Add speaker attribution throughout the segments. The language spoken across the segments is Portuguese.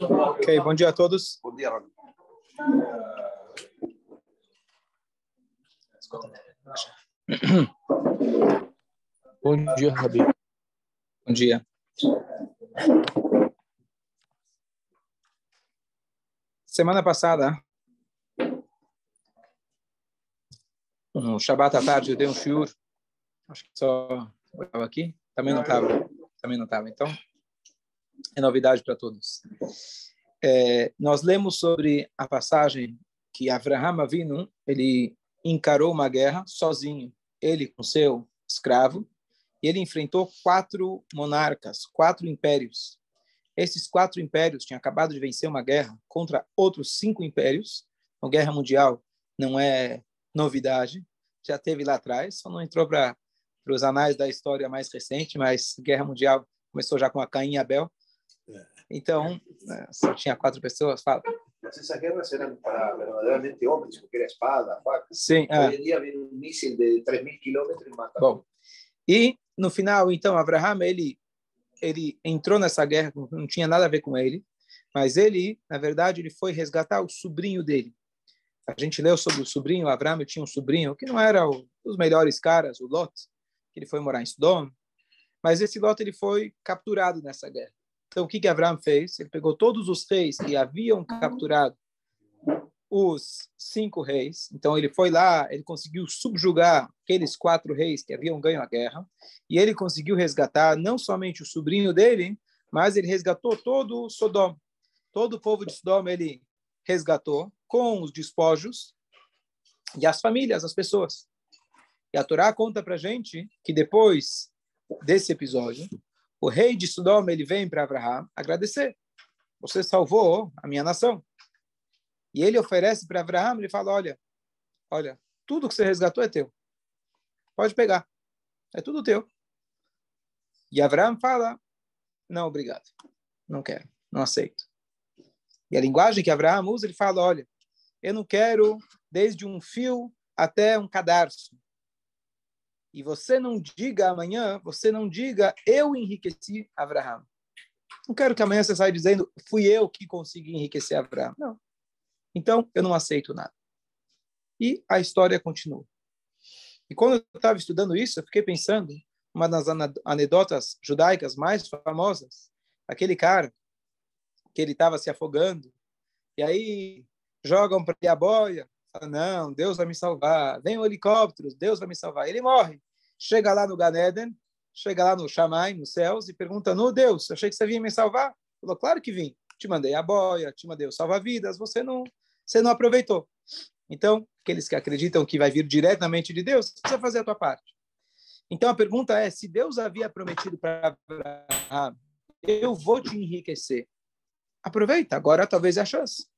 Speaker 1: Ok, bom dia a todos.
Speaker 2: Bom dia.
Speaker 1: Bom dia, Rabi. Bom dia. Semana passada, no Shabbat à tarde, eu dei um shiur. Acho que só estava aqui. Também não estava. Também não estava. Então, é novidade para todos. É, nós lemos sobre a passagem que Avraham Avinu, ele encarou uma guerra sozinho, ele com seu escravo, e ele enfrentou quatro monarcas, quatro impérios. Esses quatro impérios tinham acabado de vencer uma guerra contra outros cinco impérios. A guerra mundial não é novidade, já teve lá atrás, só não entrou para os anais da história mais recente, mas guerra mundial começou já com a Caim e Abel. É. Então, né, só tinha quatro pessoas. Fala.
Speaker 2: Mas essas guerras eram para verdadeiramente homens, porque era espada, faca.
Speaker 1: Sim.
Speaker 2: É. Hoje em dia vem um míssil de 3 mil quilômetros e mata.
Speaker 1: Bom, e no final, então, Abraham, ele, ele entrou nessa guerra, não tinha nada a ver com ele, mas ele, na verdade, ele foi resgatar o sobrinho dele. A gente leu sobre o sobrinho, Abraham tinha um sobrinho que não era o, os melhores caras, o Lot, que ele foi morar em Sodom, mas esse Lot ele foi capturado nessa guerra. Então, o que, que Abraão fez? Ele pegou todos os reis que haviam capturado os cinco reis. Então, ele foi lá, ele conseguiu subjugar aqueles quatro reis que haviam ganho a guerra, e ele conseguiu resgatar não somente o sobrinho dele, mas ele resgatou todo o Sodom. Todo o povo de Sodom ele resgatou com os despojos e as famílias, as pessoas. E a Torá conta para gente que depois desse episódio, o rei de Sodom ele vem para Abraão agradecer. Você salvou a minha nação. E ele oferece para Abraão, ele fala, olha, olha, tudo que você resgatou é teu. Pode pegar. É tudo teu. E Abraão fala, não, obrigado. Não quero, não aceito. E a linguagem que Abraão usa, ele fala, olha, eu não quero desde um fio até um cadarço e você não diga amanhã, você não diga, eu enriqueci Abraão. Não quero que amanhã você saia dizendo, fui eu que consegui enriquecer Abraão. Não. Então, eu não aceito nada. E a história continua. E quando eu estava estudando isso, eu fiquei pensando, uma das anedotas judaicas mais famosas, aquele cara que ele estava se afogando, e aí jogam para ele a boia, Fala, não, Deus vai me salvar. Vem o helicóptero, Deus vai me salvar. Ele morre. Chega lá no Ganeden, chega lá no Shammai, nos céus, e pergunta, no Deus, achei que você vinha me salvar. Falou, claro que vim. Te mandei a boia, te mandei o salva-vidas, você não, você não aproveitou. Então, aqueles que acreditam que vai vir diretamente de Deus, precisa fazer a tua parte. Então, a pergunta é, se Deus havia prometido para Abraão, eu vou te enriquecer, aproveita, agora talvez é a chance.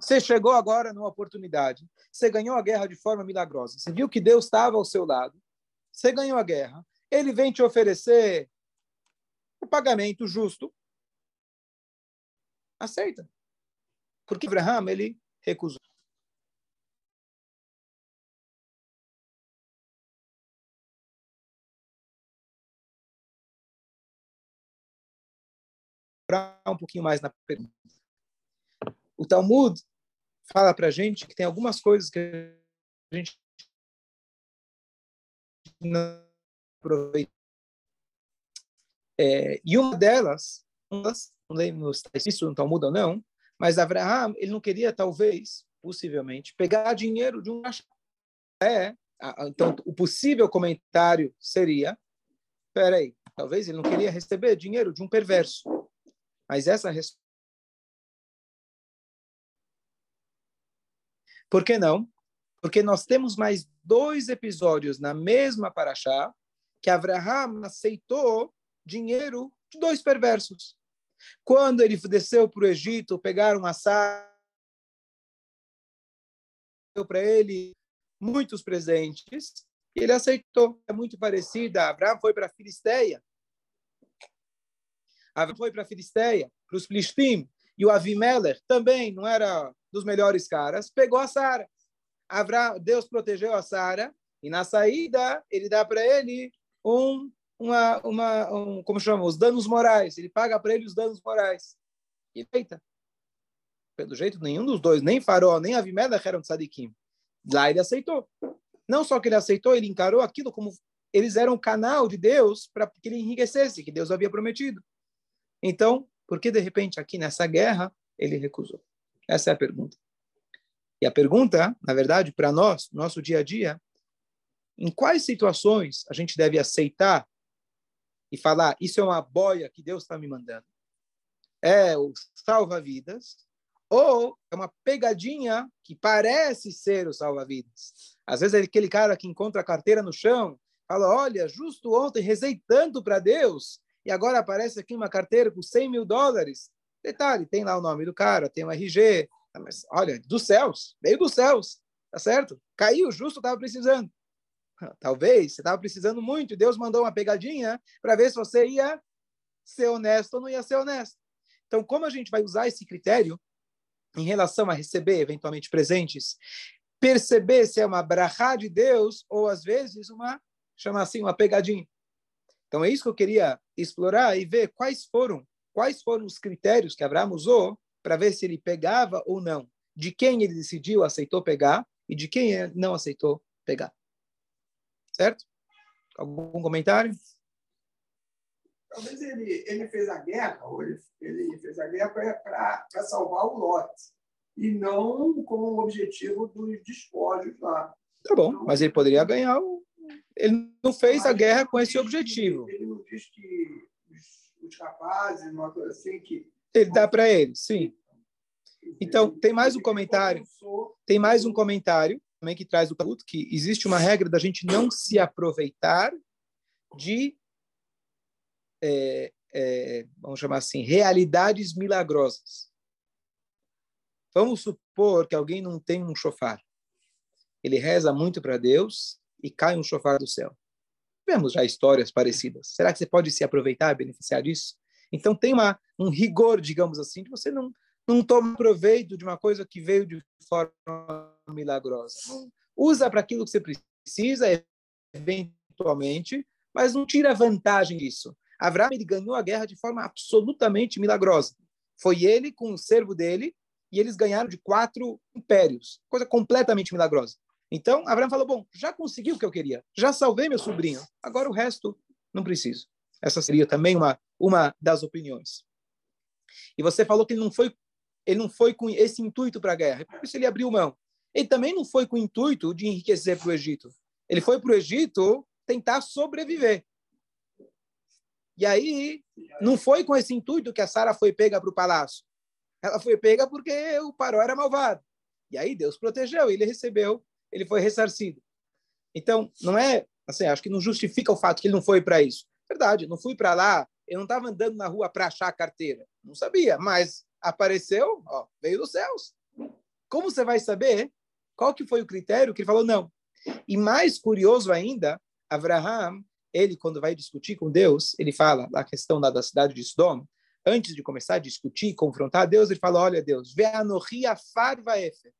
Speaker 1: Você chegou agora numa oportunidade. Você ganhou a guerra de forma milagrosa. Você viu que Deus estava ao seu lado. Você ganhou a guerra. Ele vem te oferecer o pagamento justo. Aceita. Porque Abraham, ele recusou. Um pouquinho mais na pergunta. O Talmud fala para a gente que tem algumas coisas que a gente não aproveita. É, e uma delas, não lembro se isso no Talmud ou não, mas Abraham, ele não queria, talvez, possivelmente, pegar dinheiro de um é, então o possível comentário seria, peraí, talvez ele não queria receber dinheiro de um perverso. Mas essa Por que não? Porque nós temos mais dois episódios na mesma paraxá que Abraham aceitou dinheiro de dois perversos. Quando ele desceu para o Egito, pegaram assado para ele muitos presentes e ele aceitou. É muito parecida. Abraão foi para a Filisteia. Abraão foi para a Filisteia, para os Plishtim. E o Avimelech também não era dos melhores caras, pegou a Sara. Deus protegeu a Sara e na saída ele dá para ele um, uma, uma, um, como chama, os danos morais. Ele paga para ele os danos morais. E feita. Pelo jeito, nenhum dos dois, nem Faró, nem Avimelech eram tzadikim. Lá ele aceitou. Não só que ele aceitou, ele encarou aquilo como eles eram o canal de Deus para que ele enriquecesse, que Deus havia prometido. Então, por que de repente aqui nessa guerra ele recusou? Essa é a pergunta. E a pergunta, na verdade, para nós, nosso dia a dia, em quais situações a gente deve aceitar e falar: isso é uma boia que Deus está me mandando? É o salva-vidas ou é uma pegadinha que parece ser o salva-vidas? Às vezes é aquele cara que encontra a carteira no chão, fala: Olha, justo ontem rezei tanto para Deus e agora aparece aqui uma carteira com 100 mil dólares. Detalhe: tem lá o nome do cara, tem o RG, mas olha, dos céus, veio dos céus, tá certo? Caiu, justo estava precisando. Talvez você estava precisando muito, Deus mandou uma pegadinha para ver se você ia ser honesto ou não ia ser honesto. Então, como a gente vai usar esse critério em relação a receber eventualmente presentes, perceber se é uma brachá de Deus ou às vezes uma, chama assim, uma pegadinha. Então, é isso que eu queria explorar e ver quais foram, quais foram os critérios que Abraão usou para ver se ele pegava ou não, de quem ele decidiu, aceitou pegar e de quem não aceitou pegar. Certo? Algum comentário?
Speaker 3: Talvez ele, ele fez a guerra, ou ele, ele fez a guerra para salvar o Lote, e não com o objetivo dos despojos lá.
Speaker 1: Tá bom, então, mas ele poderia ganhar. O... Ele não fez a guerra com esse objetivo.
Speaker 3: Ele não diz que os, rapazes, uma coisa assim, que
Speaker 1: ele dá para ele, sim. Então, tem mais um comentário. Tem mais um comentário também que traz o culto, que existe uma regra da gente não se aproveitar de, é, é, vamos chamar assim, realidades milagrosas. Vamos supor que alguém não tem um chofar. Ele reza muito para Deus e cai um chofar do céu. Vemos já histórias parecidas. Será que você pode se aproveitar, beneficiar disso? Então tem uma, um rigor, digamos assim, de você não, não toma proveito de uma coisa que veio de forma milagrosa. Usa para aquilo que você precisa, eventualmente, mas não tira vantagem disso. Ele ganhou a guerra de forma absolutamente milagrosa. Foi ele com o servo dele e eles ganharam de quatro impérios, coisa completamente milagrosa. Então, Abraão falou: Bom, já consegui o que eu queria, já salvei meu sobrinho, agora o resto não preciso. Essa seria também uma, uma das opiniões. E você falou que ele não foi, ele não foi com esse intuito para a guerra, por isso ele abriu mão. Ele também não foi com o intuito de enriquecer para o Egito. Ele foi para o Egito tentar sobreviver. E aí, não foi com esse intuito que a Sara foi pega para o palácio. Ela foi pega porque o Paró era malvado. E aí Deus protegeu, ele recebeu, ele foi ressarcido. Então, não é, assim, acho que não justifica o fato que ele não foi para isso. Verdade, não fui para lá, eu não estava andando na rua para achar a carteira. Não sabia, mas apareceu, ó, veio dos céus. Como você vai saber qual que foi o critério que ele falou não? E mais curioso ainda, Abraham, ele quando vai discutir com Deus, ele fala a questão da, da cidade de Sodoma, antes de começar a discutir, confrontar Deus, ele fala, olha Deus, ve'anohi afar vaefer.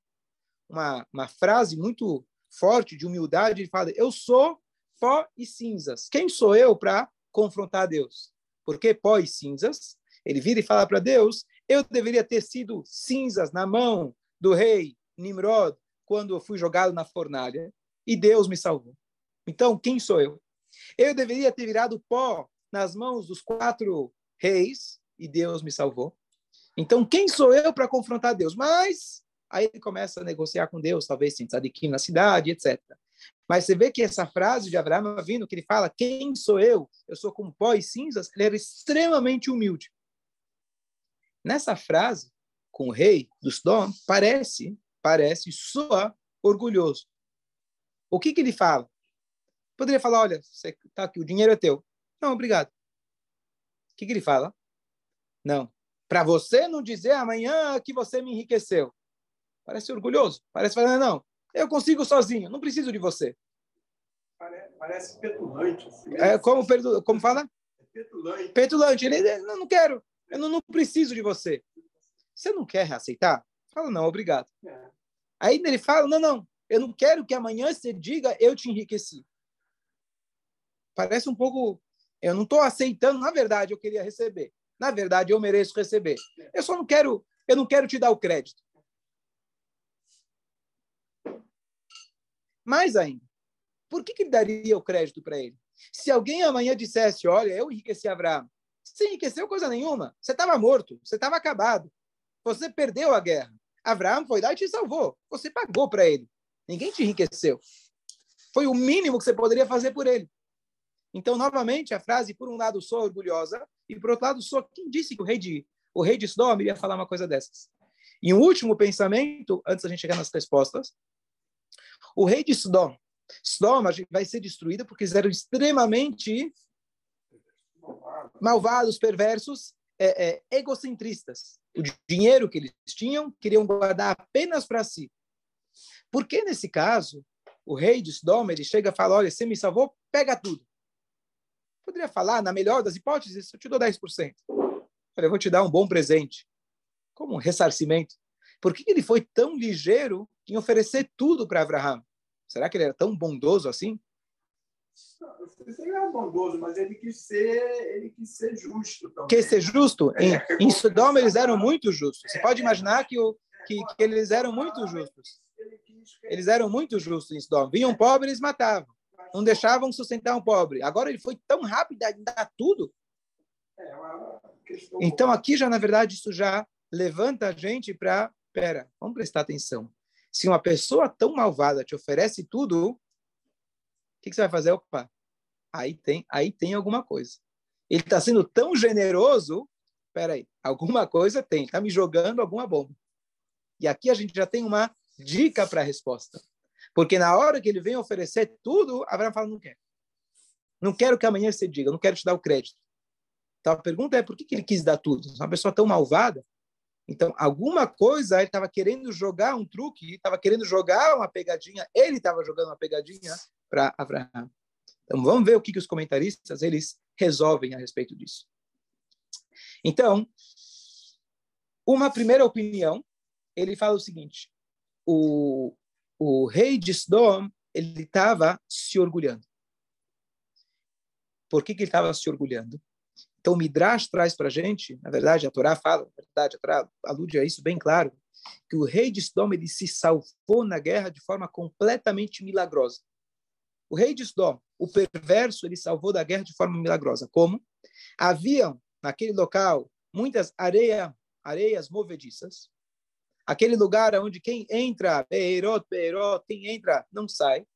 Speaker 1: Uma, uma frase muito forte de humildade, ele fala, eu sou pó e cinzas. Quem sou eu para confrontar Deus. Porque pó e cinzas, ele vira e fala para Deus: eu deveria ter sido cinzas na mão do rei Nimrod quando eu fui jogado na fornalha e Deus me salvou. Então, quem sou eu? Eu deveria ter virado pó nas mãos dos quatro reis e Deus me salvou. Então, quem sou eu para confrontar Deus? Mas aí ele começa a negociar com Deus, talvez sem tzadikim na cidade, etc. Mas você vê que essa frase de Abraão vindo, que ele fala, quem sou eu? Eu sou como pó e cinzas, ele era extremamente humilde. Nessa frase, com o rei dos Sodom, parece, parece, soa orgulhoso. O que, que ele fala? Poderia falar, olha, você tá aqui, o dinheiro é teu. Não, obrigado. O que, que ele fala? Não. Para você não dizer amanhã que você me enriqueceu. Parece orgulhoso. Parece falar, não, eu consigo sozinho, não preciso de você.
Speaker 3: Parece, petulante.
Speaker 1: Assim, é, como, como fala?
Speaker 3: É petulante.
Speaker 1: Petulante. Ele, não, não quero, eu não, não preciso de você. Você não quer aceitar? Fala, não, obrigado. É. Aí ele fala, não, não, eu não quero que amanhã você diga, eu te enriqueci. Parece um pouco, eu não estou aceitando, na verdade, eu queria receber. Na verdade, eu mereço receber. Eu só não quero, eu não quero te dar o crédito. Mais ainda, por que, que ele daria o crédito para ele? Se alguém amanhã dissesse, olha, eu enriqueci Abraão, você enriqueceu coisa nenhuma. Você estava morto, você estava acabado. Você perdeu a guerra. Abraão foi lá e te salvou. Você pagou para ele. Ninguém te enriqueceu. Foi o mínimo que você poderia fazer por ele. Então, novamente, a frase, por um lado, sou orgulhosa, e por outro lado, sou quem disse que o rei de, o rei de Sodom iria falar uma coisa dessas. E um último pensamento, antes da gente chegar nas respostas. O rei de Sodom. Sodom vai ser destruída porque eles eram extremamente malvados, perversos, é, é, egocentristas. O dinheiro que eles tinham, queriam guardar apenas para si. Por que, nesse caso, o rei de Sodom, ele chega e fala, olha, você me salvou, pega tudo. Poderia falar, na melhor das hipóteses, eu te dou 10%. Olha, eu vou te dar um bom presente. Como um ressarcimento. Por que ele foi tão ligeiro em oferecer tudo para Abraão? Será que ele era tão bondoso assim?
Speaker 3: Ele era bondoso, mas ele quis ser, ele quis ser justo também.
Speaker 1: Quer ser justo? Em, é, em Sodoma eles eram muito justos. Você pode imaginar que, o, que, que eles eram muito justos. Eles eram muito justos em Sodoma. Vinham pobres, eles matavam. Não deixavam sustentar um pobre. Agora ele foi tão rápido em dar tudo. É então aqui já, na verdade, isso já levanta a gente para... Pera, vamos prestar atenção. Se uma pessoa tão malvada te oferece tudo, o que, que você vai fazer? Opa, aí tem, aí tem alguma coisa. Ele está sendo tão generoso, peraí, alguma coisa tem, está me jogando alguma bomba. E aqui a gente já tem uma dica para a resposta. Porque na hora que ele vem oferecer tudo, Abraão fala, não quero. Não quero que amanhã você diga, não quero te dar o crédito. Então a pergunta é, por que, que ele quis dar tudo? Uma pessoa tão malvada? Então, alguma coisa ele estava querendo jogar um truque, estava querendo jogar uma pegadinha, ele estava jogando uma pegadinha para Abraão. Então, vamos ver o que, que os comentaristas eles resolvem a respeito disso. Então, uma primeira opinião, ele fala o seguinte: o, o rei de Sodom ele estava se orgulhando. Por que, que ele estava se orgulhando? Então, o Midrash traz para a gente, na verdade, a Torá fala, na verdade, a Torá alude a isso bem claro, que o rei de Sodom ele se salvou na guerra de forma completamente milagrosa. O rei de Sodom, o perverso, ele salvou da guerra de forma milagrosa. Como? Haviam naquele local muitas areia, areias movediças. Aquele lugar onde quem entra, Beirot, Beirot, quem entra não sai.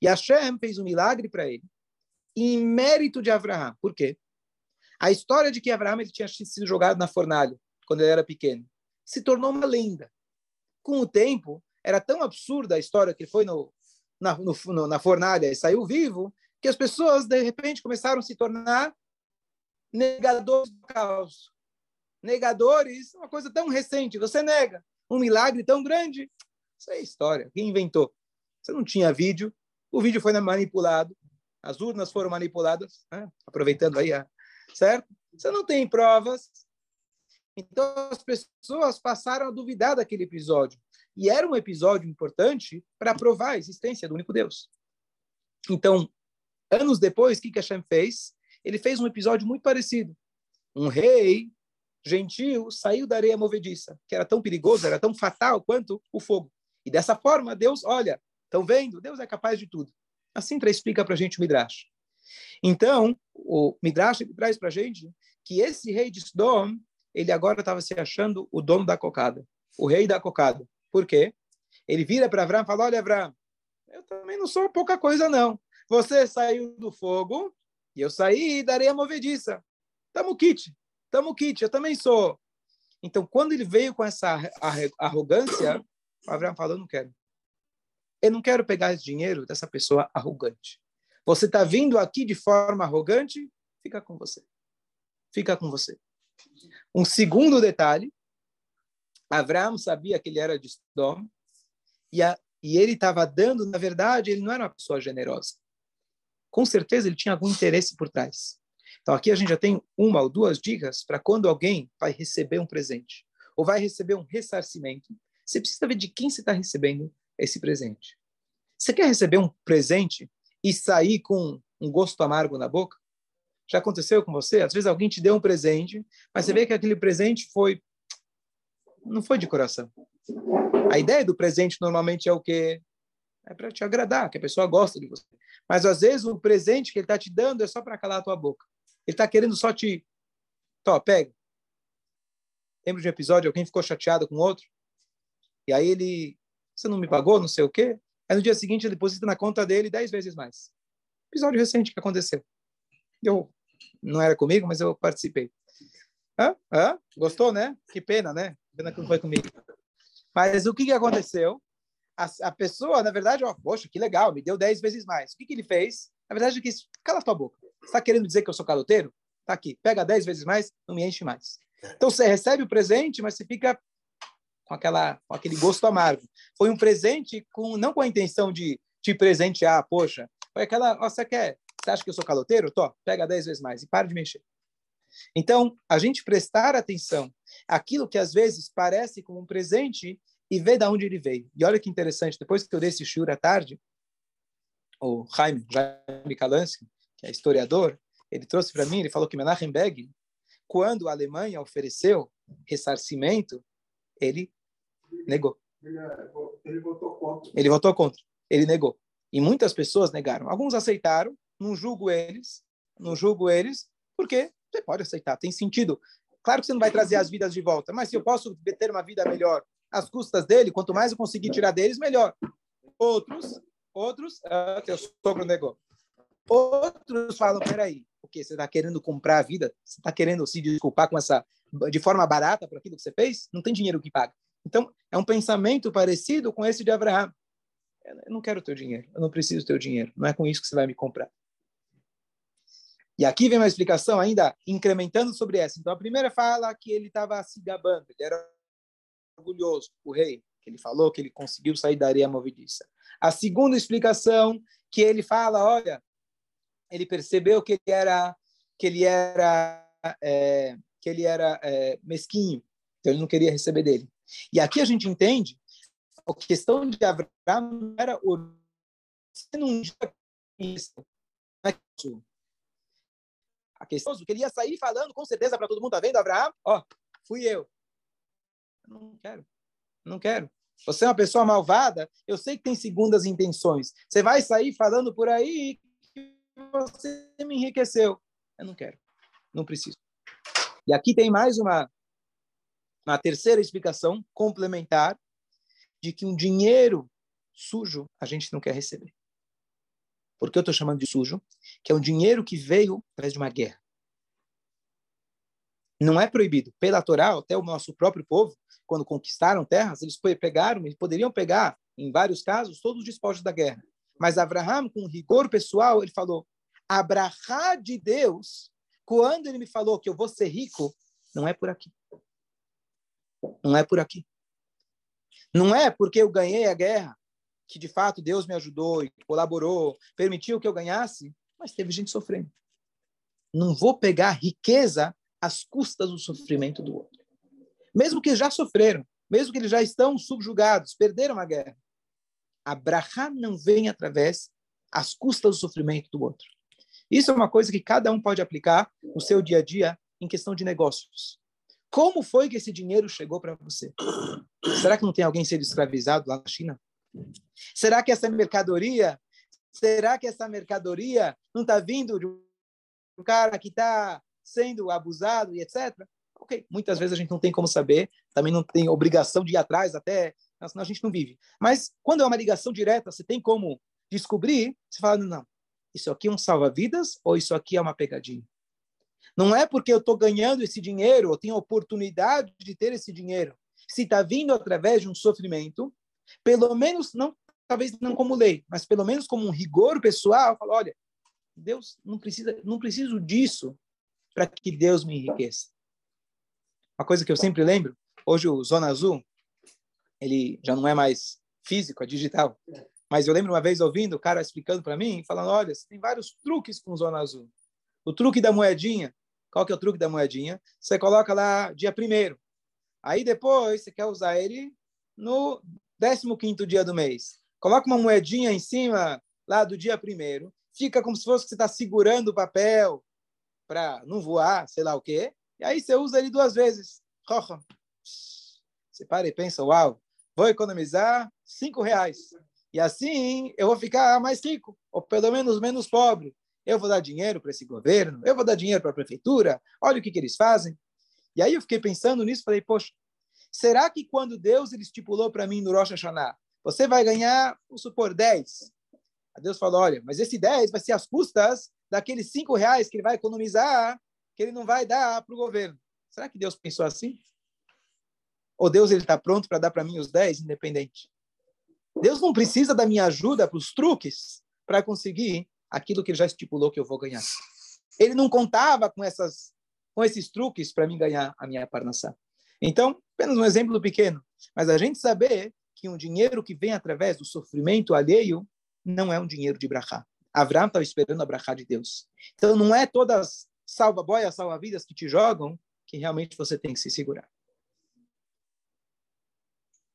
Speaker 1: E Hashem fez um milagre para ele, em mérito de Abraão. Por quê? A história de que Abraão ele tinha sido jogado na fornalha quando ele era pequeno se tornou uma lenda. Com o tempo, era tão absurda a história que ele foi no, na, no, na fornalha e saiu vivo, que as pessoas, de repente, começaram a se tornar negadores do caos. Negadores, uma coisa tão recente. Você nega um milagre tão grande. Isso é história. Quem inventou? Você não tinha vídeo, o vídeo foi manipulado, as urnas foram manipuladas, né? aproveitando aí, a... certo? Você não tem provas. Então as pessoas passaram a duvidar daquele episódio. E era um episódio importante para provar a existência do único Deus. Então, anos depois, o que, que Hashem fez? Ele fez um episódio muito parecido. Um rei gentil saiu da areia movediça, que era tão perigoso, era tão fatal quanto o fogo. E dessa forma, Deus, olha, estão vendo? Deus é capaz de tudo. Assim explica para a gente o Midrash. Então, o Midrash traz para a gente que esse rei de Sodom, ele agora estava se achando o dono da cocada, o rei da cocada. Por quê? Ele vira para Avram e fala: Olha, Avram, eu também não sou pouca coisa, não. Você saiu do fogo e eu saí da areia movediça. Tamo kit, tamo kit, eu também sou. Então, quando ele veio com essa arrogância, Avram falou: não quero. Eu não quero pegar esse dinheiro dessa pessoa arrogante. Você está vindo aqui de forma arrogante? Fica com você. Fica com você. Um segundo detalhe Abraão sabia que ele era de Sodom e, a, e ele estava dando, na verdade, ele não era uma pessoa generosa. Com certeza ele tinha algum interesse por trás. Então aqui a gente já tem uma ou duas dicas para quando alguém vai receber um presente. ou vai receber um ressarcimento, você precisa ver de quem você está recebendo esse presente. Você quer receber um presente e sair com um gosto amargo na boca? Já aconteceu com você? Às vezes alguém te deu um presente, mas você vê que aquele presente foi não foi de coração. A ideia do presente normalmente é o quê? É para te agradar, que a pessoa gosta de você. Mas às vezes o presente que ele está te dando é só para calar a tua boca. Ele está querendo só te. Tó, pega. Lembra de um episódio, alguém ficou chateado com outro? E aí ele. Você não me pagou, não sei o quê? Aí no dia seguinte ele deposita na conta dele dez vezes mais. Episódio recente que aconteceu. Eu não era comigo, mas eu participei. Hã? Hã? Gostou, né? Que pena, né? Pena que não foi comigo. Mas o que, que aconteceu? A, a pessoa, na verdade, ó, poxa, que legal, me deu dez vezes mais. O que, que ele fez? Na verdade, ele quis, cala tua boca. Você está querendo dizer que eu sou caloteiro? Tá aqui, pega dez vezes mais, não me enche mais. Então você recebe o presente, mas você fica com aquela, com aquele gosto amargo. Foi um presente com não com a intenção de te presentear, poxa, foi aquela, ó, você quer, você acha que eu sou caloteiro? Tô, pega dez vezes mais e para de mexer. Então, a gente prestar atenção àquilo que às vezes parece como um presente e ver de onde ele veio. E olha que interessante, depois que eu dei esse shur à tarde, o Jaime, Jaime Kalansky, que é historiador, ele trouxe para mim, ele falou que Menachem Begin, quando a Alemanha ofereceu ressarcimento, ele negou.
Speaker 3: Ele votou contra.
Speaker 1: Ele votou contra. Ele negou. E muitas pessoas negaram. Alguns aceitaram, não julgo eles, não julgo eles, porque você pode aceitar, tem sentido. Claro que você não vai trazer as vidas de volta, mas se eu posso ter uma vida melhor às custas dele, quanto mais eu conseguir tirar deles, melhor. Outros, outros, ah, teu sogro negou. Outros falam, peraí, o que você está querendo comprar a vida? Você está querendo se desculpar com essa de forma barata por aquilo que você fez? Não tem dinheiro que paga. Então, é um pensamento parecido com esse de Abraão. Eu não quero teu dinheiro, eu não preciso teu dinheiro, não é com isso que você vai me comprar. E aqui vem uma explicação ainda incrementando sobre essa. Então, a primeira fala que ele estava se gabando, ele era orgulhoso, o rei, que ele falou que ele conseguiu sair da areia movediça. A segunda explicação que ele fala, olha, ele percebeu que ele era que ele era é, que ele era é, mesquinho, então ele não queria receber dele. E aqui a gente entende a questão de Abraão era o não a questão que ele ia sair falando com certeza para todo mundo, tá vendo, Abraão? Ó, fui eu. Não quero. Não quero. Você é uma pessoa malvada, eu sei que tem segundas intenções. Você vai sair falando por aí que você me enriqueceu. Eu não quero. Não preciso. E aqui tem mais uma, uma terceira explicação complementar de que um dinheiro sujo a gente não quer receber. Por que eu estou chamando de sujo? Que é um dinheiro que veio através de uma guerra. Não é proibido. Pela Torá, até o nosso próprio povo, quando conquistaram terras, eles pegaram, eles poderiam pegar, em vários casos, todos os despojos da guerra. Mas Abraham, com rigor pessoal, ele falou: Abrahá de Deus, quando ele me falou que eu vou ser rico, não é por aqui. Não é por aqui. Não é porque eu ganhei a guerra, que de fato Deus me ajudou e colaborou, permitiu que eu ganhasse, mas teve gente sofrendo. Não vou pegar riqueza às custas do sofrimento do outro. Mesmo que já sofreram, mesmo que eles já estão subjugados, perderam a guerra. Abraham não vem através às custas do sofrimento do outro. Isso é uma coisa que cada um pode aplicar no seu dia a dia em questão de negócios. Como foi que esse dinheiro chegou para você? Será que não tem alguém sendo escravizado lá na China? Será que essa mercadoria, será que essa mercadoria não está vindo de um cara que está sendo abusado e etc? Ok, muitas vezes a gente não tem como saber, também não tem obrigação de ir atrás, até senão a gente não vive. Mas quando é uma ligação direta, você tem como descobrir, você fala, não, isso aqui é um salva-vidas ou isso aqui é uma pegadinha? Não é porque eu estou ganhando esse dinheiro, eu tenho oportunidade de ter esse dinheiro. Se está vindo através de um sofrimento, pelo menos, não talvez não como lei, mas pelo menos como um rigor pessoal, falo, olha, Deus não precisa, não preciso disso para que Deus me enriqueça. Uma coisa que eu sempre lembro, hoje o Zona Azul, ele já não é mais físico, é digital. Mas eu lembro uma vez ouvindo o cara explicando para mim, falando, olha, tem vários truques com Zona Azul. O truque da moedinha, qual que é o truque da moedinha? Você coloca lá dia primeiro. Aí depois você quer usar ele no 15 dia do mês. Coloca uma moedinha em cima lá do dia primeiro. Fica como se fosse que você está segurando o papel para não voar, sei lá o quê. E aí você usa ele duas vezes. Você para e pensa, uau, vou economizar cinco reais. E assim eu vou ficar mais rico, ou pelo menos menos pobre. Eu vou dar dinheiro para esse governo, eu vou dar dinheiro para a prefeitura, olha o que, que eles fazem. E aí eu fiquei pensando nisso, falei, poxa, será que quando Deus ele estipulou para mim no Rosh Hashanah, você vai ganhar, vamos supor, 10. A Deus falou, olha, mas esse 10 vai ser as custas daqueles 5 reais que ele vai economizar, que ele não vai dar para o governo. Será que Deus pensou assim? Ou Deus ele está pronto para dar para mim os 10 independente? Deus não precisa da minha ajuda para os truques para conseguir aquilo que ele já estipulou que eu vou ganhar. Ele não contava com essas com esses truques para mim ganhar a minha parnassá. Então, apenas um exemplo pequeno, mas a gente saber que um dinheiro que vem através do sofrimento alheio não é um dinheiro de brachá. Abraão estava esperando a brachá de Deus. Então, não é todas salva-boias, salva-vidas que te jogam que realmente você tem que se segurar.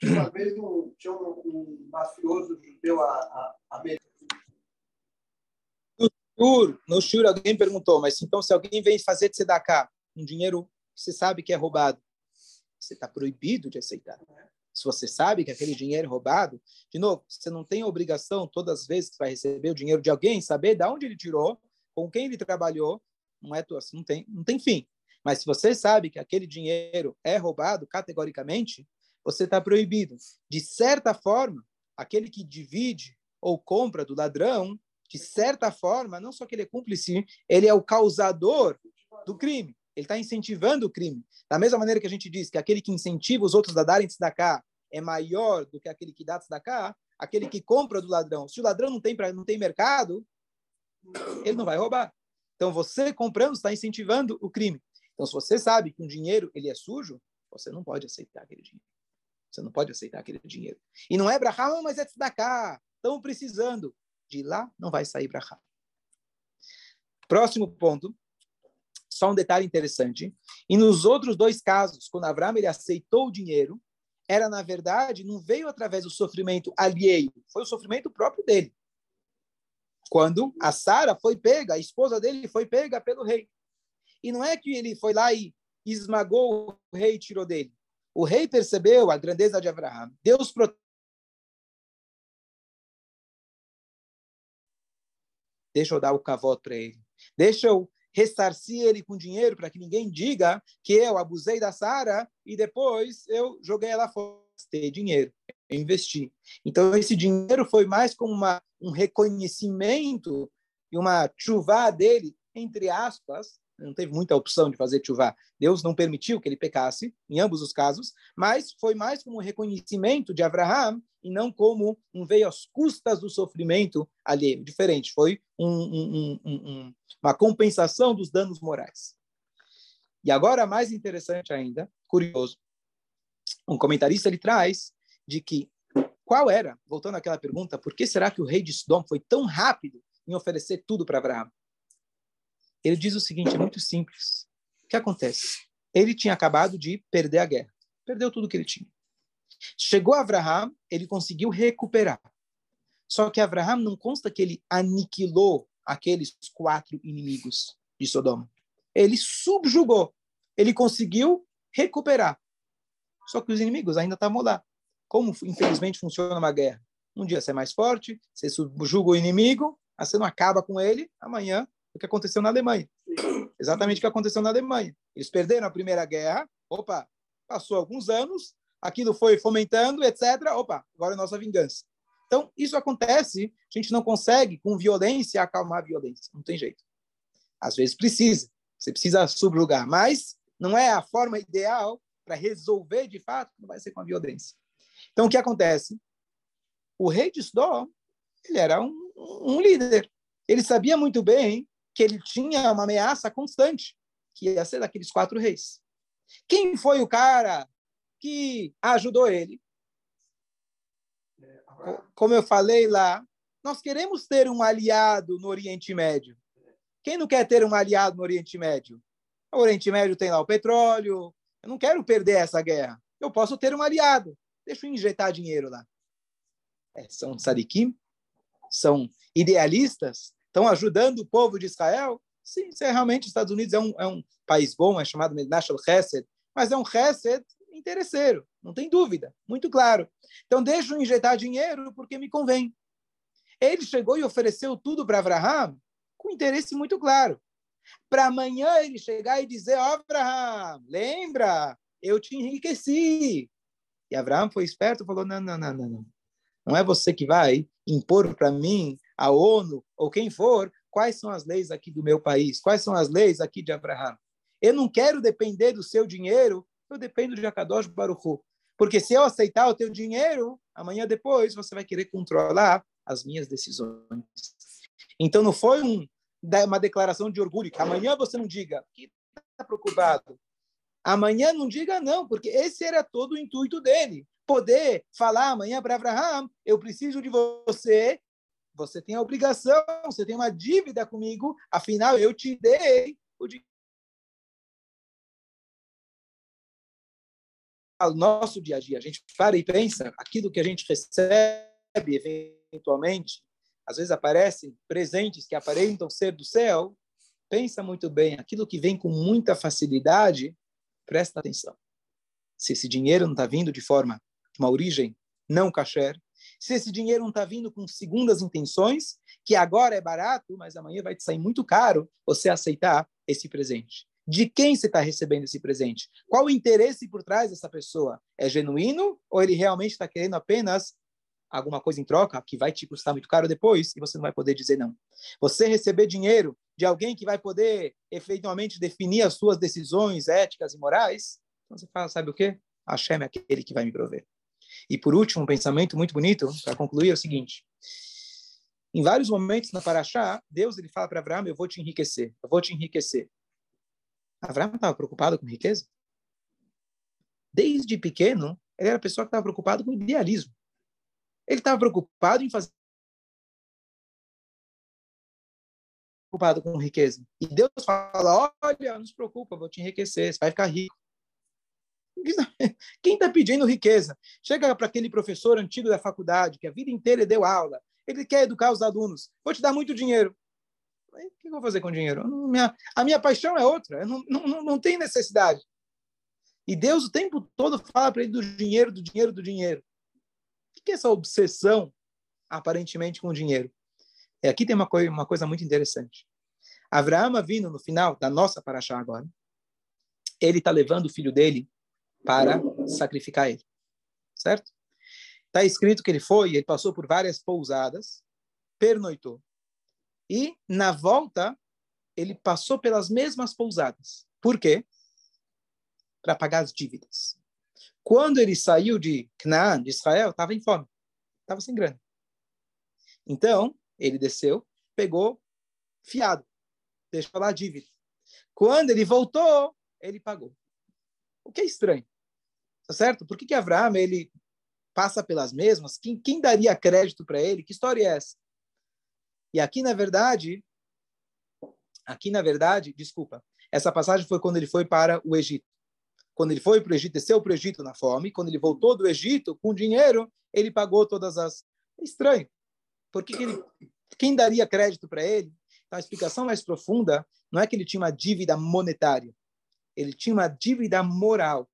Speaker 3: Uma vez um, tinha um, um mafioso judeu a, a, a
Speaker 1: Shur, no Shur alguém perguntou, mas então se alguém vem fazer de tzedakah, um dinheiro que você sabe que é roubado, você está proibido de aceitar. Se você sabe que aquele dinheiro é roubado, de novo, você não tem obrigação, todas as vezes que vai receber o dinheiro de alguém, saber de onde ele tirou, com quem ele trabalhou, não é tua, não tem, não tem fim. Mas se você sabe que aquele dinheiro é roubado categoricamente, você está proibido. De certa forma, aquele que divide ou compra do ladrão, de certa forma, não só que ele é cúmplice, ele é o causador do crime. Ele está incentivando o crime. Da mesma maneira que a gente diz que aquele que incentiva os outros a darem tzedakah é maior do que aquele que dá tzedakah, aquele que compra do ladrão. Se o ladrão não tem, não tem mercado, ele não vai roubar. Então, você comprando está incentivando o crime. Então, se você sabe que um dinheiro ele é sujo, você não pode aceitar aquele dinheiro. Você não pode aceitar aquele dinheiro. E não é brahá, mas é tzedakah. Estão precisando de lá não vai sair para cá. Próximo ponto, só um detalhe interessante. E nos outros dois casos, quando Abraão ele aceitou o dinheiro, era na verdade não veio através do sofrimento alheio, foi o sofrimento próprio dele. Quando a Sara foi pega, a esposa dele foi pega pelo rei. E não é que ele foi lá e esmagou o rei e tirou dele. O rei percebeu a grandeza de Abraão. Deus Deixa eu dar o cavoto para ele. Deixa eu ressarcir ele com dinheiro para que ninguém diga que eu abusei da Sara e depois eu joguei ela fora. Ter dinheiro, eu investi. Então, esse dinheiro foi mais como uma, um reconhecimento e uma chuva dele, entre aspas, não teve muita opção de fazer chuvá. Deus não permitiu que ele pecasse, em ambos os casos, mas foi mais como um reconhecimento de Abraão e não como um veio às custas do sofrimento alheio. Diferente, foi um, um, uma compensação dos danos morais. E agora, mais interessante ainda, curioso, um comentarista ele traz de que qual era, voltando àquela pergunta, por que será que o rei de Sodom foi tão rápido em oferecer tudo para Abraão? Ele diz o seguinte, é muito simples. O que acontece? Ele tinha acabado de perder a guerra. Perdeu tudo que ele tinha. Chegou Abraham, ele conseguiu recuperar. Só que Abraham não consta que ele aniquilou aqueles quatro inimigos de Sodoma. Ele subjugou. Ele conseguiu recuperar. Só que os inimigos ainda estavam lá. Como, infelizmente, funciona uma guerra? Um dia você é mais forte, você subjuga o inimigo, você não acaba com ele, amanhã o que aconteceu na Alemanha. Exatamente o que aconteceu na Alemanha. Eles perderam a Primeira Guerra, opa, passou alguns anos, aquilo foi fomentando, etc. Opa, agora é nossa vingança. Então, isso acontece, a gente não consegue, com violência, acalmar a violência. Não tem jeito. Às vezes precisa, você precisa subjugar, mas não é a forma ideal para resolver de fato, não vai ser com a violência. Então, o que acontece? O rei de Sodom, ele era um, um líder. Ele sabia muito bem que ele tinha uma ameaça constante, que ia ser daqueles quatro reis. Quem foi o cara que ajudou ele? Como eu falei lá, nós queremos ter um aliado no Oriente Médio. Quem não quer ter um aliado no Oriente Médio? O Oriente Médio tem lá o petróleo, Eu não quero perder essa guerra. Eu posso ter um aliado. Deixa eu injetar dinheiro lá. É, são sadikim? São idealistas? Estão ajudando o povo de Israel? Sim, se é realmente os Estados Unidos é um, é um país bom, é chamado National Hesed, mas é um Hesed interesseiro, não tem dúvida, muito claro. Então, deixa eu injetar dinheiro porque me convém. Ele chegou e ofereceu tudo para Abraham com interesse muito claro. Para amanhã ele chegar e dizer: Ó, oh, Abraham, lembra, eu te enriqueci. E Abraham foi esperto e falou: Não, não, não, não, não. Não é você que vai impor para mim, a ONU ou quem for, quais são as leis aqui do meu país, quais são as leis aqui de Abraham. Eu não quero depender do seu dinheiro, eu dependo de Akadosh Baruch Porque se eu aceitar o teu dinheiro, amanhã depois você vai querer controlar as minhas decisões. Então não foi um, uma declaração de orgulho, que amanhã você não diga, que está preocupado. Amanhã não diga não, porque esse era todo o intuito dele. Poder falar amanhã para Abraham, eu preciso de você, você tem a obrigação, você tem uma dívida comigo, afinal eu te dei o dinheiro. No nosso dia a dia, a gente para e pensa, aquilo que a gente recebe eventualmente, às vezes aparecem presentes que aparentam ser do céu, pensa muito bem, aquilo que vem com muita facilidade, presta atenção. Se esse dinheiro não está vindo de forma, de uma origem não kasher, se esse dinheiro não está vindo com segundas intenções, que agora é barato, mas amanhã vai te sair muito caro você aceitar esse presente. De quem você está recebendo esse presente? Qual o interesse por trás dessa pessoa? É genuíno ou ele realmente está querendo apenas alguma coisa em troca que vai te custar muito caro depois e você não vai poder dizer não. Você receber dinheiro de alguém que vai poder efetivamente definir as suas decisões éticas e morais, então você fala, sabe o quê? Hashem é aquele que vai me prover. E por último, um pensamento muito bonito, para concluir, é o seguinte. Em vários momentos na Paraxá, Deus ele fala para Abraão, eu vou te enriquecer, eu vou te enriquecer. Abraão estava preocupado com riqueza? Desde pequeno, ele era a pessoa que estava preocupado com idealismo. Ele estava preocupado em fazer preocupado com riqueza. E Deus fala: olha, não se preocupa, vou te enriquecer, você vai ficar rico. Quem está pedindo riqueza? Chega para aquele professor antigo da faculdade, que a vida inteira deu aula, ele quer educar os alunos, vou te dar muito dinheiro. O que eu vou fazer com dinheiro? Minha, a minha paixão é outra, não, não, não tem necessidade. E Deus o tempo todo fala para ele do dinheiro, do dinheiro, do dinheiro que é essa obsessão, aparentemente, com o dinheiro? E aqui tem uma, coisa, uma coisa muito interessante. Abraão vindo no final da nossa paraxá agora, ele está levando o filho dele para sacrificar ele. Certo? Está escrito que ele foi, ele passou por várias pousadas, pernoitou. E, na volta, ele passou pelas mesmas pousadas. Por quê? Para pagar as dívidas. Quando ele saiu de Canaã, de Israel, estava em fome, estava sem grana. Então, ele desceu, pegou fiado, deixou lá a dívida. Quando ele voltou, ele pagou. O que é estranho, tá certo? Por que, que Abraão ele passa pelas mesmas? Quem, quem daria crédito para ele? Que história é essa? E aqui, na verdade, aqui, na verdade, desculpa, essa passagem foi quando ele foi para o Egito quando ele foi para o Egito, desceu para o Egito na fome, quando ele voltou do Egito com dinheiro, ele pagou todas as. É estranho. Porque que ele... quem daria crédito para ele? Então, a explicação mais profunda não é que ele tinha uma dívida monetária, ele tinha uma dívida moral.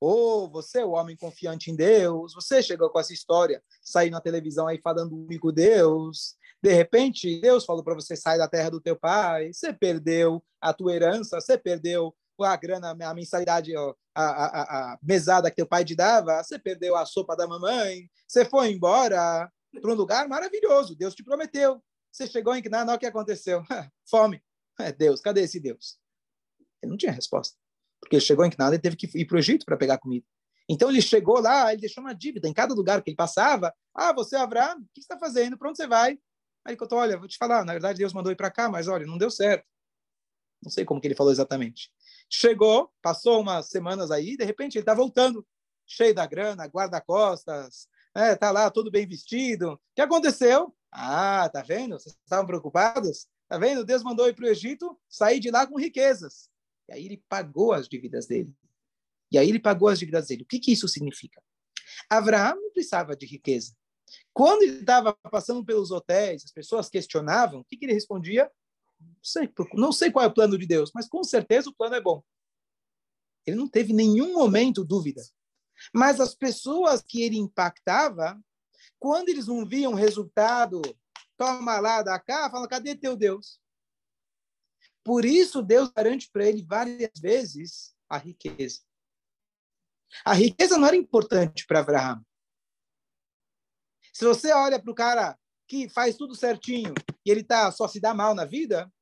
Speaker 1: Oh, você é o homem confiante em Deus, você chegou com essa história, saiu na televisão aí falando do único Deus, de repente Deus falou para você sair da terra do teu pai, você perdeu a tua herança, você perdeu a grana, a mensalidade, a, a, a, mesada que teu pai te dava, você perdeu a sopa da mamãe, você foi embora para um lugar maravilhoso, Deus te prometeu. Você chegou em Canaã, o que aconteceu? Fome. É Deus, cadê esse Deus? Ele não tinha resposta. Porque ele chegou em Canaã, ele teve que ir para o Egito para pegar comida. Então ele chegou lá, ele deixou uma dívida em cada lugar que ele passava. Ah, você, Abraão, o que está fazendo? Para onde você vai? Aí ele contou, olha, vou te falar, na verdade Deus mandou ir para cá, mas olha, não deu certo. Não sei como que ele falou exatamente. Chegou, passou umas semanas aí, de repente ele está voltando, cheio da grana, guarda-costas, é, lá todo bem vestido. O que aconteceu? Ah, tá vendo? Vocês estavam preocupados? Tá vendo? Deus mandou ir para o Egito, sair de lá com riquezas. E aí ele pagou as dívidas dele. E aí ele pagou as dívidas dele. O que, que isso significa? Abraão não precisava de riqueza. Quando ele estava passando pelos hotéis, as pessoas questionavam, o que, que ele respondia? Não sei, não sei qual é o plano de Deus, mas com certeza o plano é bom. Ele não teve nenhum momento dúvida. Mas as pessoas que ele impactava, quando eles não viam resultado, toma lá, da cá, fala, cadê teu Deus? Por isso, Deus garante para ele várias vezes a riqueza. A riqueza não era importante para Abraão. Se você olha para o cara que faz tudo certinho e ele tá só se dá mal na vida,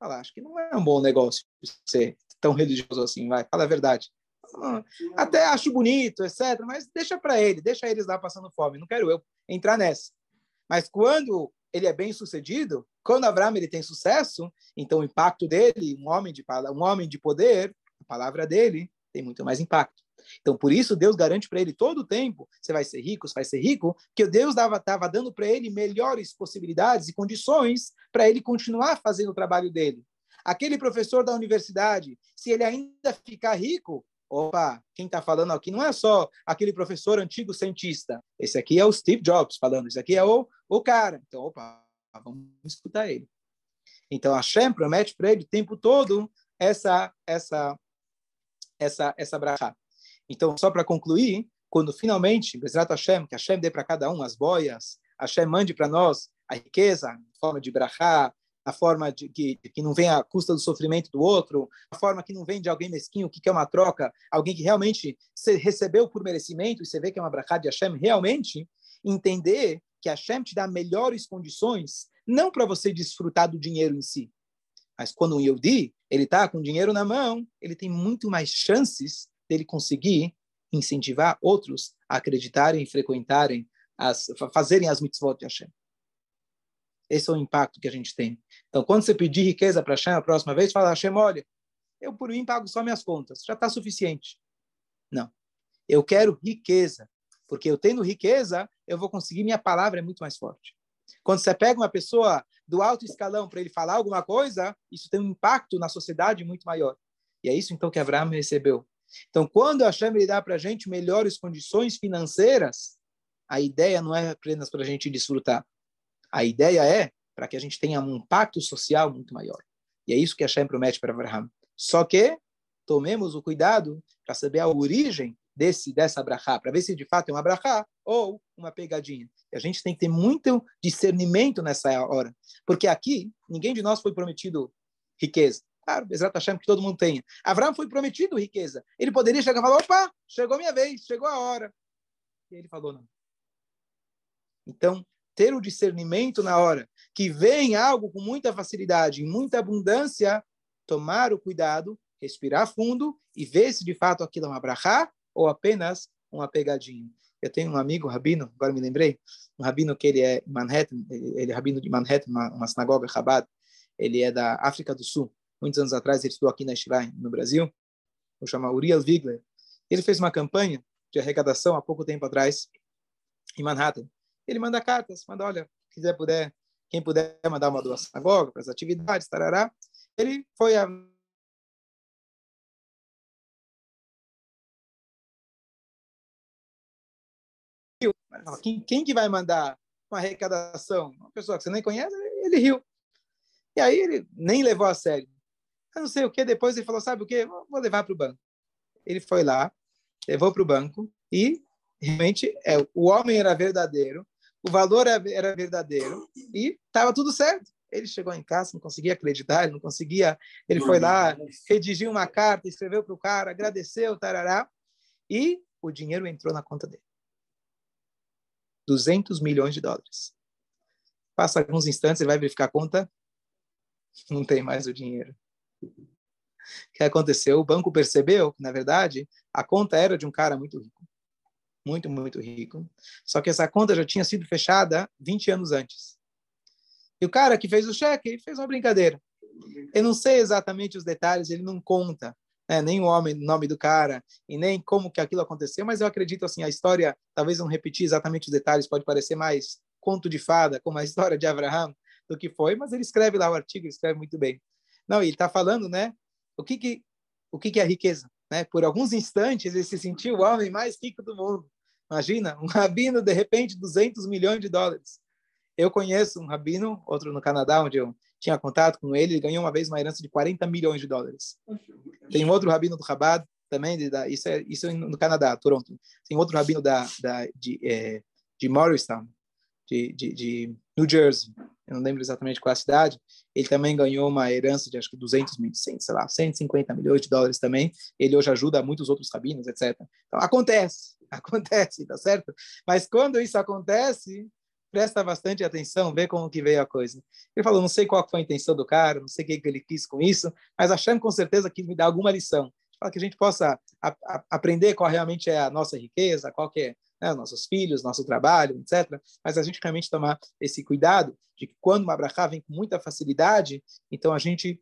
Speaker 1: fala, acho que não é um bom negócio ser tão religioso assim, vai, fala a verdade. Até acho bonito, etc, mas deixa para ele, deixa eles lá passando fome, não quero eu entrar nessa. Mas quando ele é bem sucedido, quando Abraão ele tem sucesso, então o impacto dele, um homem de um homem de poder, a palavra dele tem muito mais impacto. Então, por isso, Deus garante para ele todo o tempo: você vai ser rico, você vai ser rico, que Deus estava dando para ele melhores possibilidades e condições para ele continuar fazendo o trabalho dele. Aquele professor da universidade, se ele ainda ficar rico, opa, quem está falando aqui não é só aquele professor antigo cientista. Esse aqui é o Steve Jobs falando, esse aqui é o, o cara. Então, opa, vamos escutar ele. Então, a Shem promete para ele o tempo todo essa essa essa essa brachá. Então, só para concluir, quando finalmente, Bezrat Hashem, que Hashem dê para cada um as boias, Hashem mande para nós a riqueza, a forma de brachá, a forma de que, que não vem à custa do sofrimento do outro, a forma que não vem de alguém mesquinho, que quer uma troca, alguém que realmente recebeu por merecimento, e você vê que é uma brachá de Hashem, realmente entender que Hashem te dá melhores condições, não para você desfrutar do dinheiro em si, mas quando um Yehudi, ele está com dinheiro na mão, ele tem muito mais chances dele conseguir incentivar outros a acreditarem e frequentarem, as, fazerem as mitzvot de Hashem. Esse é o impacto que a gente tem. Então, quando você pedir riqueza para Hashem a próxima vez, fala, Hashem, olha, eu por mim pago só minhas contas, já está suficiente. Não. Eu quero riqueza, porque eu tendo riqueza, eu vou conseguir, minha palavra é muito mais forte. Quando você pega uma pessoa do alto escalão para ele falar alguma coisa, isso tem um impacto na sociedade muito maior. E é isso então que Abraão recebeu. Então, quando a Hashem dá para a gente melhores condições financeiras, a ideia não é apenas para a gente desfrutar. A ideia é para que a gente tenha um impacto social muito maior. E é isso que Hashem promete para Abraham. Só que tomemos o cuidado para saber a origem desse dessa brachá, para ver se de fato é uma brachá ou uma pegadinha. E a gente tem que ter muito discernimento nessa hora, porque aqui ninguém de nós foi prometido riqueza. Claro, Bezerra Hashem, que todo mundo tenha. Abraão foi prometido riqueza. Ele poderia chegar e falar, opa, chegou a minha vez, chegou a hora. E ele falou, não. Então, ter o discernimento na hora que vem algo com muita facilidade, muita abundância, tomar o cuidado, respirar fundo e ver se de fato aquilo é uma brachá ou apenas uma pegadinha. Eu tenho um amigo, rabino, agora me lembrei, um rabino que ele é Manhattan, ele é rabino de Manhattan, uma, uma sinagoga Chabad, ele é da África do Sul muitos anos atrás, ele estudou aqui na Shivai, no Brasil, o chama Uriel Wigler. Ele fez uma campanha de arrecadação há pouco tempo atrás em Manhattan. Ele manda cartas, manda, olha, quiser puder, quem puder mandar uma doação sinagoga para as atividades, tarará. Ele foi a Quem, quem que vai mandar uma arrecadação? Uma pessoa que você nem conhece, ele riu. E aí ele nem levou a sério eu não sei o que. Depois ele falou, sabe o que? Vou levar para o banco. Ele foi lá, levou para o banco e realmente é, o homem era verdadeiro, o valor era verdadeiro e estava tudo certo. Ele chegou em casa, não conseguia acreditar, ele não conseguia. Ele foi lá, redigiu uma carta, escreveu para o cara, agradeceu, tarará, e o dinheiro entrou na conta dele. 200 milhões de dólares. Passa alguns instantes, ele vai verificar a conta, não tem mais o dinheiro. O que aconteceu? O banco percebeu que, na verdade, a conta era de um cara muito rico. Muito, muito rico. Só que essa conta já tinha sido fechada 20 anos antes. E o cara que fez o cheque fez uma brincadeira. Eu não sei exatamente os detalhes, ele não conta, né? nem o homem, nome do cara, e nem como que aquilo aconteceu, mas eu acredito assim, a história, talvez não repetir exatamente os detalhes, pode parecer mais conto de fada, como a história de Abraham, do que foi, mas ele escreve lá o artigo, ele escreve muito bem. Não, ele está falando, né? O que que o que que é riqueza? né? Por alguns instantes ele se sentiu o homem mais rico do mundo. Imagina, um rabino de repente 200 milhões de dólares. Eu conheço um rabino, outro no Canadá, onde eu tinha contato com ele, ele ganhou uma vez uma herança de 40 milhões de dólares. Tem outro rabino do Rabat, também, de, da, isso, é, isso é no Canadá, Toronto. Tem outro rabino da, da, de, é, de Morristown, de, de, de, New Jersey, eu não lembro exatamente qual a cidade, ele também ganhou uma herança de acho que 200 mil, 100, sei lá, 150 milhões de dólares também. Ele hoje ajuda muitos outros rabinos, etc. Então, acontece, acontece, tá certo? Mas quando isso acontece, presta bastante atenção, vê como que veio a coisa. Ele falou, não sei qual foi a intenção do cara, não sei o que ele quis com isso, mas achando com certeza que me dá alguma lição para que a gente possa a, a, aprender qual realmente é a nossa riqueza, qual que é né, nossos filhos, nosso trabalho, etc. Mas a gente realmente tomar esse cuidado de que quando uma brachá vem com muita facilidade, então a gente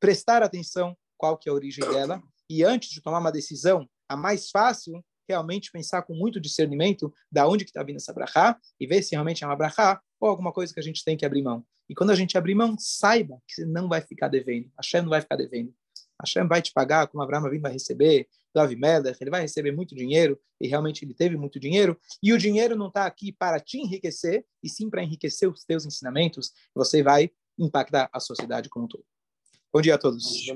Speaker 1: prestar atenção qual que é a origem dela e antes de tomar uma decisão, a mais fácil, realmente pensar com muito discernimento da onde que está vindo essa brachá e ver se realmente é uma brachá ou alguma coisa que a gente tem que abrir mão. E quando a gente abrir mão, saiba que você não vai ficar devendo. A Shem não vai ficar devendo. Hashem vai te pagar, como Abraão vai receber, do Avimelech, ele vai receber muito dinheiro, e realmente ele teve muito dinheiro, e o dinheiro não está aqui para te enriquecer, e sim para enriquecer os teus ensinamentos, você vai impactar a sociedade como um todo. Bom dia a todos.